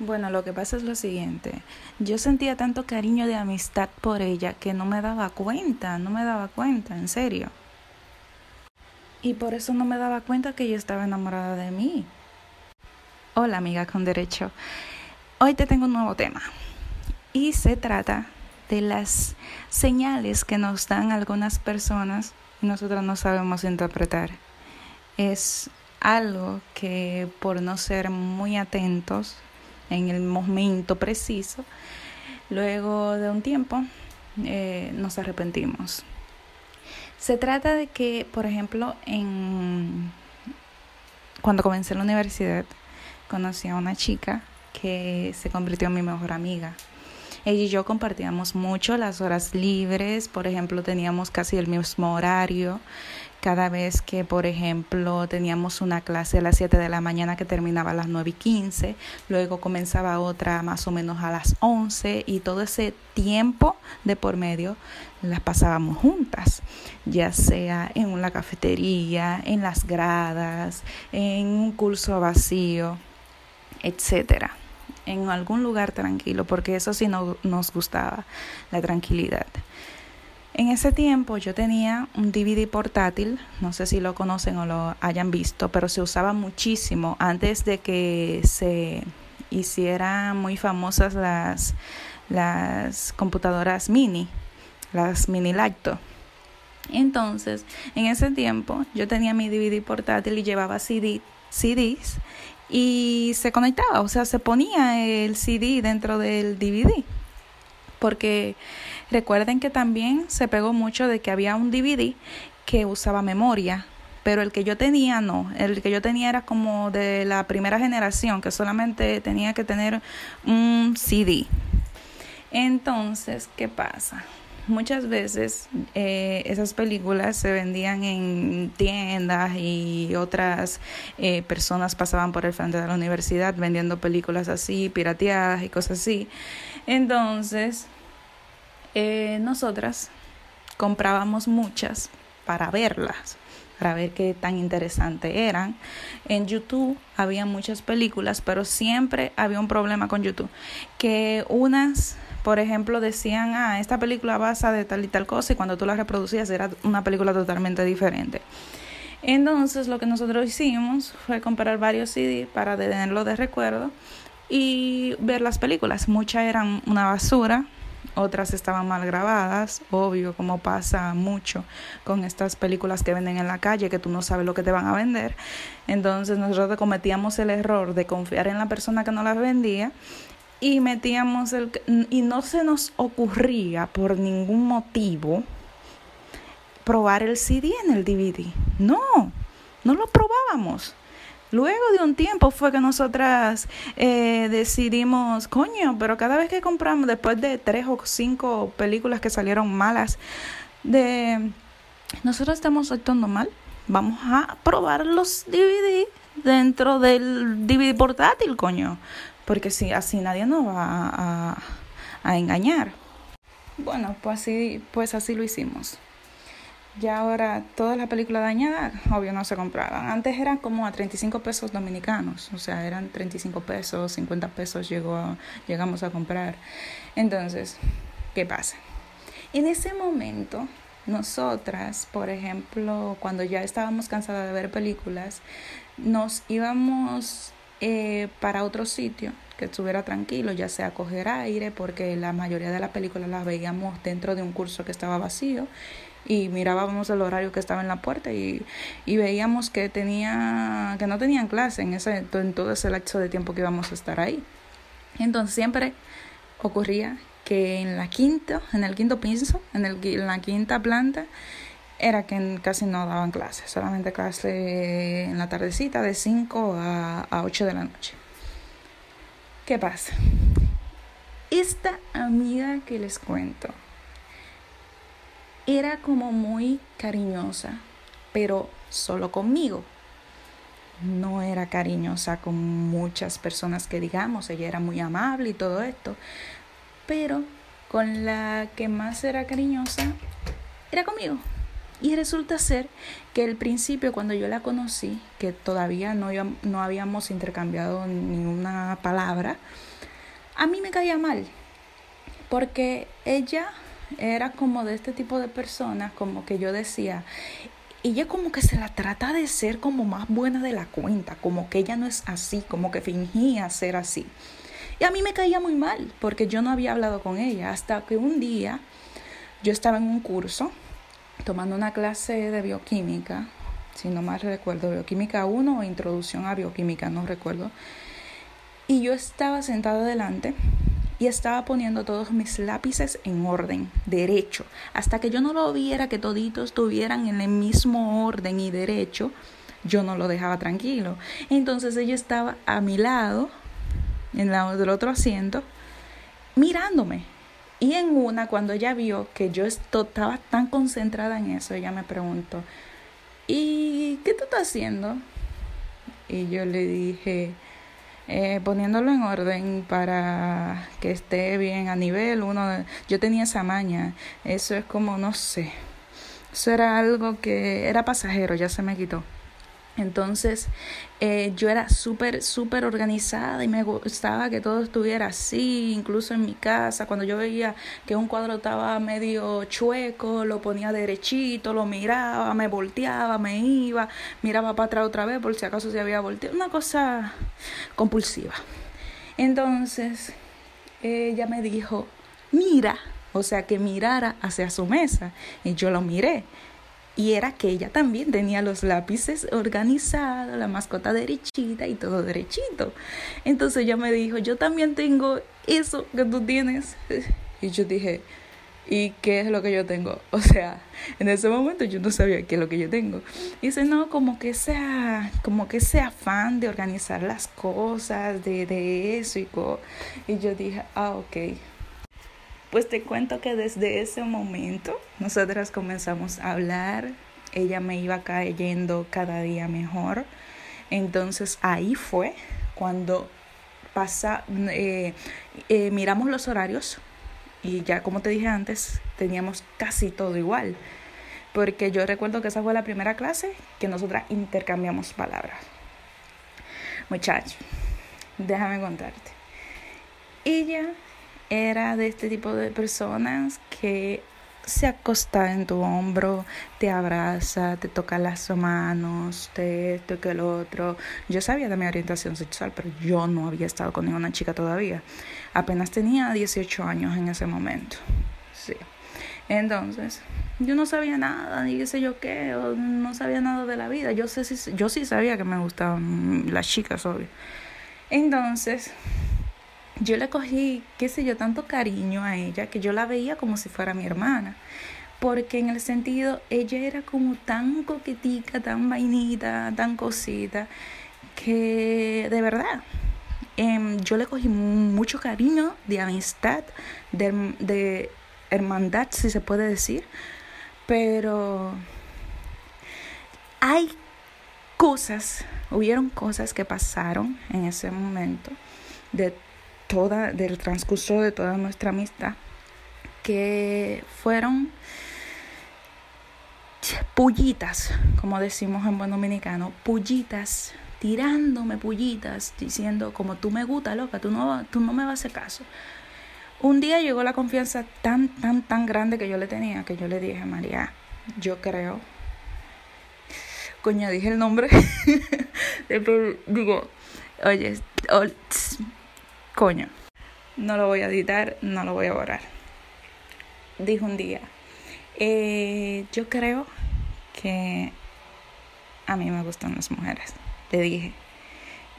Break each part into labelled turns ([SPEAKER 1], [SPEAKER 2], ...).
[SPEAKER 1] Bueno, lo que pasa es lo siguiente. Yo sentía tanto cariño de amistad por ella que no me daba cuenta, no me daba cuenta, en serio. Y por eso no me daba cuenta que ella estaba enamorada de mí. Hola amiga con derecho. Hoy te tengo un nuevo tema. Y se trata de las señales que nos dan algunas personas y nosotros no sabemos interpretar. Es algo que por no ser muy atentos en el momento preciso, luego de un tiempo eh, nos arrepentimos. Se trata de que, por ejemplo, en cuando comencé la universidad, conocí a una chica que se convirtió en mi mejor amiga. Ella y yo compartíamos mucho las horas libres, por ejemplo, teníamos casi el mismo horario. Cada vez que, por ejemplo, teníamos una clase a las 7 de la mañana que terminaba a las 9 y 15, luego comenzaba otra más o menos a las 11 y todo ese tiempo de por medio las pasábamos juntas, ya sea en la cafetería, en las gradas, en un curso vacío, etcétera en algún lugar tranquilo, porque eso sí no, nos gustaba, la tranquilidad. En ese tiempo yo tenía un DVD portátil, no sé si lo conocen o lo hayan visto, pero se usaba muchísimo antes de que se hicieran muy famosas las, las computadoras mini, las mini lacto. Entonces, en ese tiempo yo tenía mi DVD portátil y llevaba CD, CDs y se conectaba, o sea, se ponía el CD dentro del DVD. Porque recuerden que también se pegó mucho de que había un DVD que usaba memoria, pero el que yo tenía no, el que yo tenía era como de la primera generación, que solamente tenía que tener un CD. Entonces, ¿qué pasa? Muchas veces eh, esas películas se vendían en tiendas y otras eh, personas pasaban por el frente de la universidad vendiendo películas así, pirateadas y cosas así. Entonces, eh, nosotras comprábamos muchas para verlas para ver qué tan interesantes eran. En YouTube había muchas películas, pero siempre había un problema con YouTube, que unas por ejemplo, decían, ah, esta película basa de tal y tal cosa y cuando tú la reproducías era una película totalmente diferente. Entonces lo que nosotros hicimos fue comprar varios CD para tenerlo de recuerdo y ver las películas. Muchas eran una basura, otras estaban mal grabadas, obvio, como pasa mucho con estas películas que venden en la calle, que tú no sabes lo que te van a vender. Entonces nosotros cometíamos el error de confiar en la persona que nos las vendía y metíamos el y no se nos ocurría por ningún motivo probar el CD en el DVD. No, no lo probábamos. Luego de un tiempo fue que nosotras eh, decidimos, coño, pero cada vez que compramos, después de tres o cinco películas que salieron malas, de nosotros estamos actuando mal, vamos a probar los DVD dentro del DVD portátil, coño porque si así nadie nos va a, engañar. Bueno, pues así, pues así lo hicimos. Ya ahora todas las películas dañadas, obvio, no se compraban. Antes eran como a 35 pesos dominicanos, o sea, eran 35 pesos, 50 pesos llegamos a comprar. Entonces, ¿qué pasa? En ese momento, nosotras, por ejemplo, cuando ya estábamos cansadas de ver películas, nos íbamos eh, para otro sitio que estuviera tranquilo, ya sea coger aire, porque la mayoría de las películas las veíamos dentro de un curso que estaba vacío y mirábamos el horario que estaba en la puerta y, y veíamos que tenía que no tenían clase en ese en todo ese lapso de tiempo que íbamos a estar ahí. Entonces siempre ocurría que en la quinta, en el quinto piso, en, el, en la quinta planta, era que casi no daban clases, solamente clase en la tardecita de 5 a, a 8 de la noche. ¿Qué pasa? Esta amiga que les cuento era como muy cariñosa, pero solo conmigo. No era cariñosa con muchas personas que digamos, ella era muy amable y todo esto, pero con la que más era cariñosa era conmigo. Y resulta ser que el principio, cuando yo la conocí, que todavía no, no habíamos intercambiado ninguna palabra, a mí me caía mal, porque ella era como de este tipo de personas, como que yo decía, ella como que se la trata de ser como más buena de la cuenta, como que ella no es así, como que fingía ser así. Y a mí me caía muy mal, porque yo no había hablado con ella, hasta que un día yo estaba en un curso tomando una clase de bioquímica, si no mal recuerdo, bioquímica 1 o introducción a bioquímica, no recuerdo. Y yo estaba sentada delante y estaba poniendo todos mis lápices en orden, derecho, hasta que yo no lo viera que toditos estuvieran en el mismo orden y derecho, yo no lo dejaba tranquilo. Entonces ella estaba a mi lado, en lado del otro asiento, mirándome. Y en una, cuando ella vio que yo estaba tan concentrada en eso, ella me preguntó, ¿y qué tú estás haciendo? Y yo le dije, eh, poniéndolo en orden para que esté bien a nivel. Uno, yo tenía esa maña, eso es como, no sé, eso era algo que era pasajero, ya se me quitó. Entonces eh, yo era súper, súper organizada y me gustaba que todo estuviera así, incluso en mi casa. Cuando yo veía que un cuadro estaba medio chueco, lo ponía derechito, lo miraba, me volteaba, me iba, miraba para atrás otra vez por si acaso se había volteado. Una cosa compulsiva. Entonces ella me dijo, mira, o sea, que mirara hacia su mesa. Y yo lo miré. Y era que ella también tenía los lápices organizados, la mascota derechita y todo derechito. Entonces ella me dijo, yo también tengo eso que tú tienes. Y yo dije, ¿y qué es lo que yo tengo? O sea, en ese momento yo no sabía qué es lo que yo tengo. Y dice, no, como que sea, como que ese afán de organizar las cosas, de, de eso y, y yo dije, ah, ok, pues te cuento que desde ese momento nosotras comenzamos a hablar, ella me iba cayendo cada día mejor. Entonces ahí fue cuando pasa, eh, eh, miramos los horarios y ya como te dije antes, teníamos casi todo igual. Porque yo recuerdo que esa fue la primera clase que nosotras intercambiamos palabras. Muchacho, déjame contarte. Ella era de este tipo de personas que se acosta en tu hombro, te abraza, te toca las manos, te esto que el otro. Yo sabía de mi orientación sexual, pero yo no había estado con ninguna chica todavía. Apenas tenía 18 años en ese momento. Sí. Entonces, yo no sabía nada, ni qué sé yo qué, o no sabía nada de la vida. Yo, sé, yo sí sabía que me gustaban las chicas, obvio. Entonces, yo le cogí, qué sé yo, tanto cariño a ella que yo la veía como si fuera mi hermana. Porque en el sentido, ella era como tan coquetica, tan vainita, tan cosita, que de verdad, em, yo le cogí mucho cariño de amistad, de, de hermandad, si se puede decir. Pero hay cosas, hubieron cosas que pasaron en ese momento de toda, del transcurso de toda nuestra amistad, que fueron pullitas, como decimos en buen dominicano, pullitas, tirándome pullitas, diciendo como tú me gusta, loca, tú no, tú no me vas a hacer caso. Un día llegó la confianza tan, tan, tan grande que yo le tenía, que yo le dije, María, yo creo. Coña, dije el nombre. digo, oye, coño, no lo voy a editar, no lo voy a borrar. Dijo un día, eh, yo creo que a mí me gustan las mujeres. Le dije,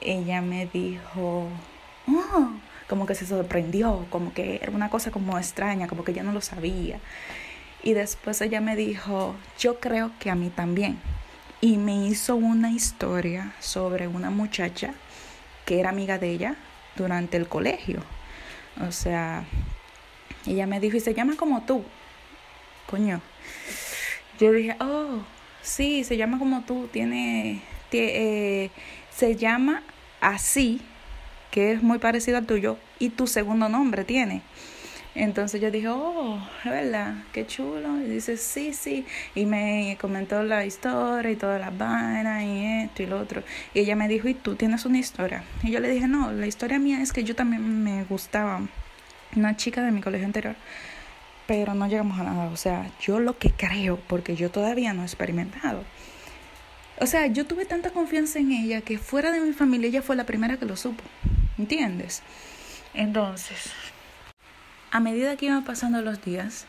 [SPEAKER 1] ella me dijo, oh", como que se sorprendió, como que era una cosa como extraña, como que ya no lo sabía. Y después ella me dijo, yo creo que a mí también. Y me hizo una historia sobre una muchacha que era amiga de ella, durante el colegio. O sea, ella me dijo, y se llama como tú. Coño. Yo dije, oh, sí, se llama como tú, tiene, eh, se llama así, que es muy parecido al tuyo, y tu segundo nombre tiene. Entonces yo dije, oh, es verdad, qué chulo. Y dice, sí, sí. Y me comentó la historia y todas las vainas y esto y lo otro. Y ella me dijo, ¿y tú tienes una historia? Y yo le dije, no, la historia mía es que yo también me gustaba una chica de mi colegio anterior, pero no llegamos a nada. O sea, yo lo que creo, porque yo todavía no he experimentado. O sea, yo tuve tanta confianza en ella que fuera de mi familia ella fue la primera que lo supo. ¿Entiendes? Entonces, a medida que iban pasando los días,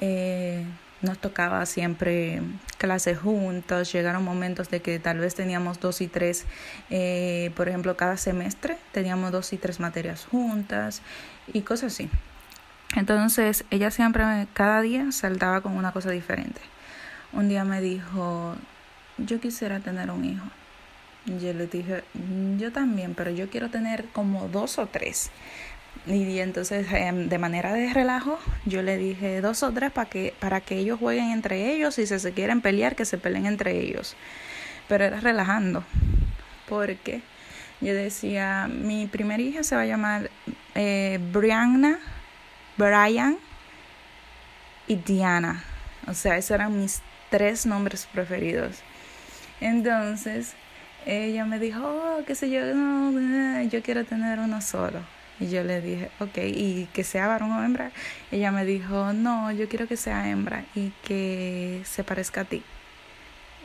[SPEAKER 1] eh, nos tocaba siempre clases juntas, llegaron momentos de que tal vez teníamos dos y tres, eh, por ejemplo, cada semestre teníamos dos y tres materias juntas y cosas así. Entonces ella siempre, cada día saltaba con una cosa diferente. Un día me dijo, yo quisiera tener un hijo. Yo le dije, yo también, pero yo quiero tener como dos o tres. Y, entonces, em, de manera de relajo, yo le dije dos o tres para que, para que ellos jueguen entre ellos y si se quieren pelear, que se peleen entre ellos. Pero era relajando, porque yo decía, mi primer hija se va a llamar eh, Brianna, Brian y Diana. O sea, esos eran mis tres nombres preferidos. Entonces, ella me dijo, oh, qué sé yo, no, yo quiero tener uno solo. Y yo le dije, ok, y que sea varón o hembra. Ella me dijo, no, yo quiero que sea hembra y que se parezca a ti.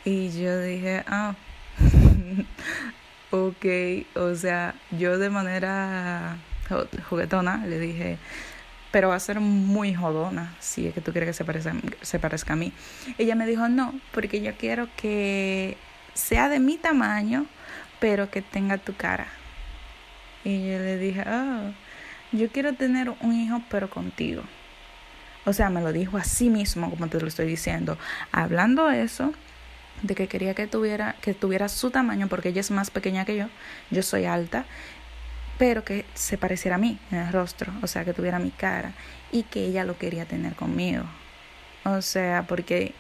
[SPEAKER 1] Y yo dije, ah, ok, o sea, yo de manera juguetona le dije, pero va a ser muy jodona si es que tú quieres que se parezca, se parezca a mí. Ella me dijo, no, porque yo quiero que sea de mi tamaño, pero que tenga tu cara. Y yo le dije, oh, yo quiero tener un hijo, pero contigo. O sea, me lo dijo así mismo, como te lo estoy diciendo. Hablando eso, de que quería que tuviera, que tuviera su tamaño, porque ella es más pequeña que yo, yo soy alta, pero que se pareciera a mí en el rostro, o sea, que tuviera mi cara, y que ella lo quería tener conmigo. O sea, porque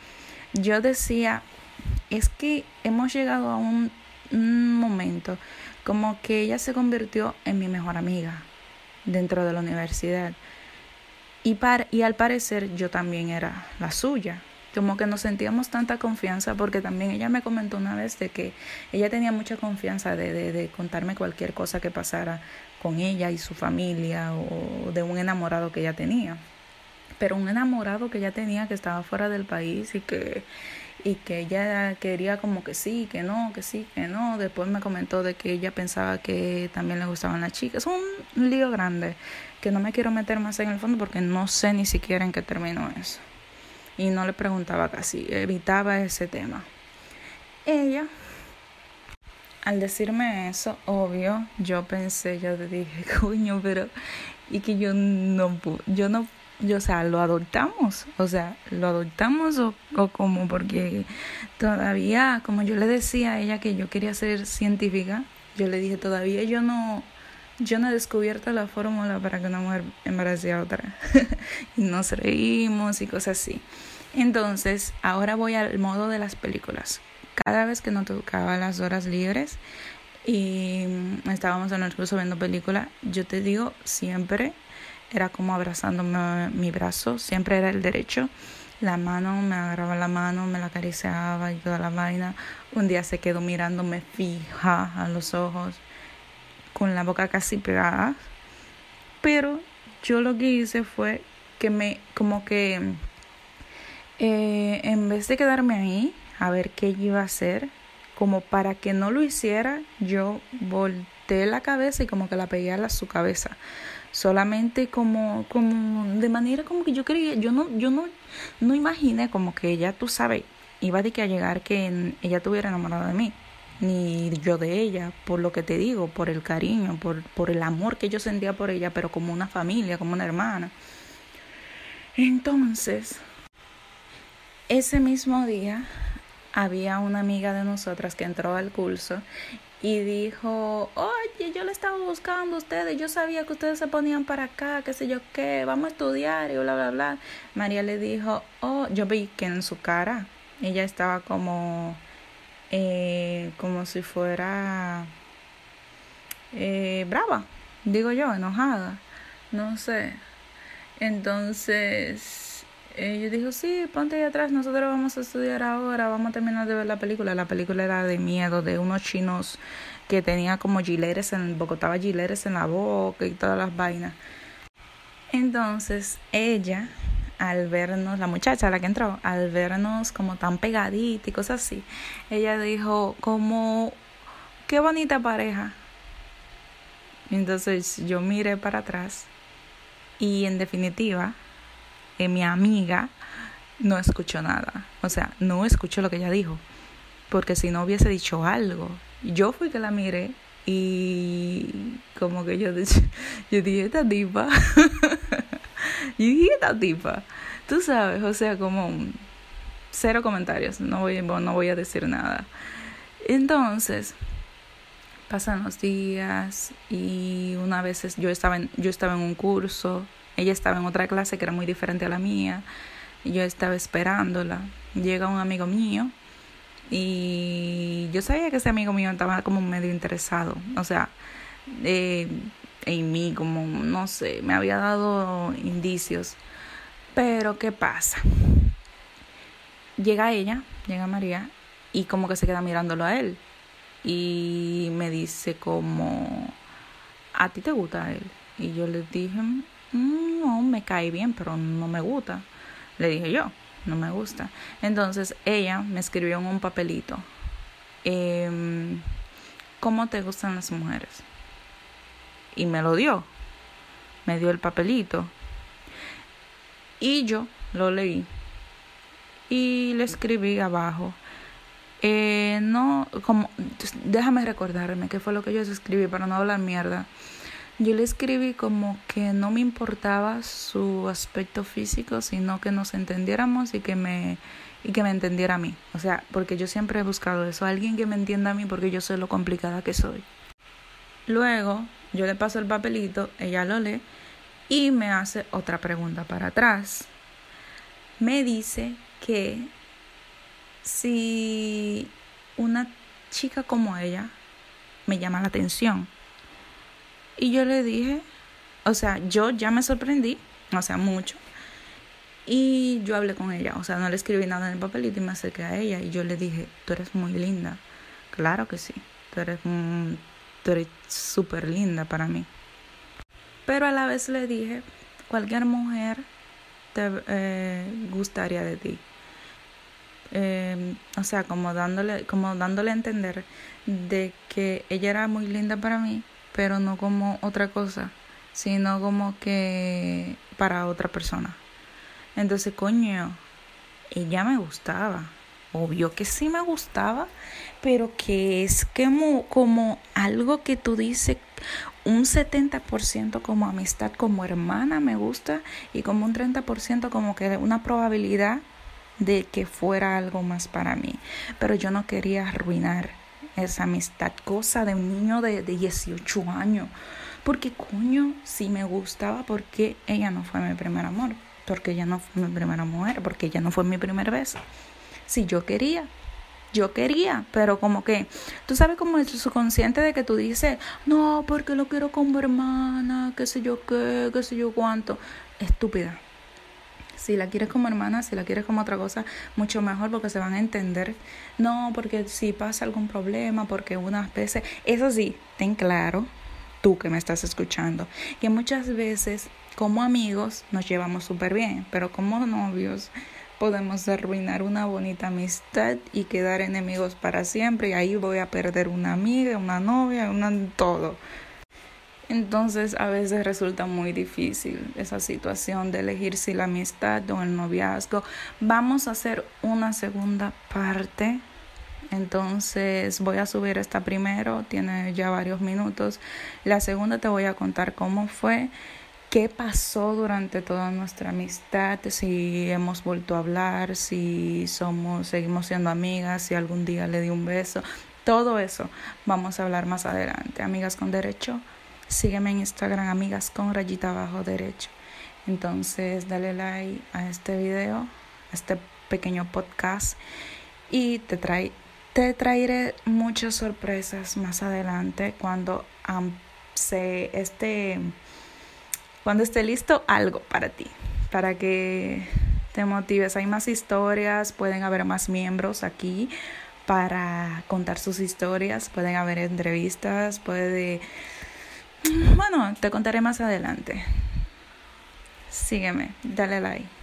[SPEAKER 1] yo decía, es que hemos llegado a un momento como que ella se convirtió en mi mejor amiga dentro de la universidad. Y, par y al parecer yo también era la suya. Como que nos sentíamos tanta confianza porque también ella me comentó una vez de que ella tenía mucha confianza de, de, de contarme cualquier cosa que pasara con ella y su familia o de un enamorado que ella tenía. Pero un enamorado que ella tenía que estaba fuera del país y que y que ella quería como que sí, que no, que sí, que no. Después me comentó de que ella pensaba que también le gustaban las chicas. Es un lío grande que no me quiero meter más en el fondo porque no sé ni siquiera en qué terminó eso. Y no le preguntaba casi, evitaba ese tema. Ella, al decirme eso, obvio, yo pensé, yo le dije, coño, pero y que yo no yo no yo, o sea, lo adoptamos, o sea, lo adoptamos o, o como porque todavía, como yo le decía a ella que yo quería ser científica, yo le dije, todavía yo no, yo no he descubierto la fórmula para que una mujer embarace a otra. y nos reímos y cosas así. Entonces, ahora voy al modo de las películas. Cada vez que nos tocaba las horas libres y estábamos en el curso viendo película, yo te digo siempre era como abrazándome mi brazo, siempre era el derecho. La mano, me agarraba la mano, me la acariciaba y toda la vaina. Un día se quedó mirándome fija a los ojos, con la boca casi pegada. Pero yo lo que hice fue que me, como que, eh, en vez de quedarme ahí a ver qué iba a hacer, como para que no lo hiciera, yo volteé la cabeza y como que la pegué a su cabeza solamente como, como de manera como que yo quería, yo no, yo no, no imaginé como que ella, tú sabes, iba de que a llegar que ella estuviera enamorada de mí, ni yo de ella, por lo que te digo, por el cariño, por, por el amor que yo sentía por ella, pero como una familia, como una hermana. Entonces, ese mismo día había una amiga de nosotras que entró al curso y dijo, oye, yo le estaba buscando a ustedes, yo sabía que ustedes se ponían para acá, qué sé yo qué, vamos a estudiar y bla, bla, bla. María le dijo, oh, yo vi que en su cara ella estaba como, eh, como si fuera eh, brava, digo yo, enojada, no sé. Entonces, ella dijo, sí, ponte ahí atrás, nosotros vamos a estudiar ahora, vamos a terminar de ver la película. La película era de miedo, de unos chinos que tenía como gileres en, bocotaba gileres en la boca y todas las vainas. Entonces, ella, al vernos, la muchacha, la que entró, al vernos como tan pegadita y cosas así, ella dijo como, qué bonita pareja. Entonces yo miré para atrás y en definitiva, eh, mi amiga no escuchó nada. O sea, no escuchó lo que ella dijo. Porque si no hubiese dicho algo, yo fui que la miré y como que yo, yo dije, esta tipa. y dije, esta tipa. Tú sabes, o sea, como cero comentarios. No voy, no voy a decir nada. Entonces, pasan los días y una vez yo estaba en, yo estaba en un curso, ella estaba en otra clase que era muy diferente a la mía, y yo estaba esperándola. Llega un amigo mío y yo sabía que ese amigo mío estaba como medio interesado, o sea, eh, en mí, como no sé, me había dado indicios. Pero ¿qué pasa? Llega ella, llega María y como que se queda mirándolo a él y me dice como, ¿a ti te gusta él? Y yo le dije, mm, no, me cae bien, pero no me gusta. Le dije yo, no me gusta. Entonces ella me escribió en un papelito, em, ¿cómo te gustan las mujeres? Y me lo dio, me dio el papelito. Y yo lo leí y le escribí abajo eh, no, como, déjame recordarme qué fue lo que yo escribí para no hablar mierda. Yo le escribí como que no me importaba su aspecto físico, sino que nos entendiéramos y que me y que me entendiera a mí. O sea, porque yo siempre he buscado eso, alguien que me entienda a mí porque yo sé lo complicada que soy. Luego, yo le paso el papelito, ella lo lee y me hace otra pregunta para atrás. Me dice que si una chica como ella me llama la atención. Y yo le dije, o sea, yo ya me sorprendí, o sea, mucho. Y yo hablé con ella, o sea, no le escribí nada en el papelito y me acerqué a ella y yo le dije, tú eres muy linda. Claro que sí, tú eres, tú eres súper linda para mí. Pero a la vez le dije, cualquier mujer te eh, gustaría de ti. Eh, o sea, como dándole, como dándole a entender de que ella era muy linda para mí, pero no como otra cosa, sino como que para otra persona. Entonces, coño, ella me gustaba. Obvio que sí me gustaba, pero que es como, como algo que tú dices, un 70% como amistad, como hermana me gusta, y como un 30% como que una probabilidad de que fuera algo más para mí. Pero yo no quería arruinar esa amistad, cosa de un niño de, de 18 años. Porque coño, si me gustaba, porque ella no fue mi primer amor, porque ella no fue mi primera mujer, porque ella no fue mi primer beso. Si yo quería, yo quería, pero como que, tú sabes como el subconsciente de que tú dices, no, porque lo quiero como hermana, qué sé yo qué, qué sé yo cuánto. Estúpida si la quieres como hermana, si la quieres como otra cosa, mucho mejor porque se van a entender. No, porque si pasa algún problema, porque unas veces, eso sí, ten claro, tú que me estás escuchando, que muchas veces como amigos nos llevamos súper bien, pero como novios podemos arruinar una bonita amistad y quedar enemigos para siempre y ahí voy a perder una amiga, una novia, una todo. Entonces a veces resulta muy difícil esa situación de elegir si la amistad o el noviazgo. Vamos a hacer una segunda parte. Entonces voy a subir esta primero, tiene ya varios minutos. La segunda te voy a contar cómo fue, qué pasó durante toda nuestra amistad, si hemos vuelto a hablar, si somos, seguimos siendo amigas, si algún día le di un beso. Todo eso vamos a hablar más adelante. Amigas con derecho. Sígueme en Instagram, amigas con rayita abajo derecho. Entonces, dale like a este video, a este pequeño podcast y te, te traeré muchas sorpresas más adelante cuando se este cuando esté listo algo para ti, para que te motives. Hay más historias, pueden haber más miembros aquí para contar sus historias, pueden haber entrevistas, puede... Bueno, te contaré más adelante. Sígueme, dale like.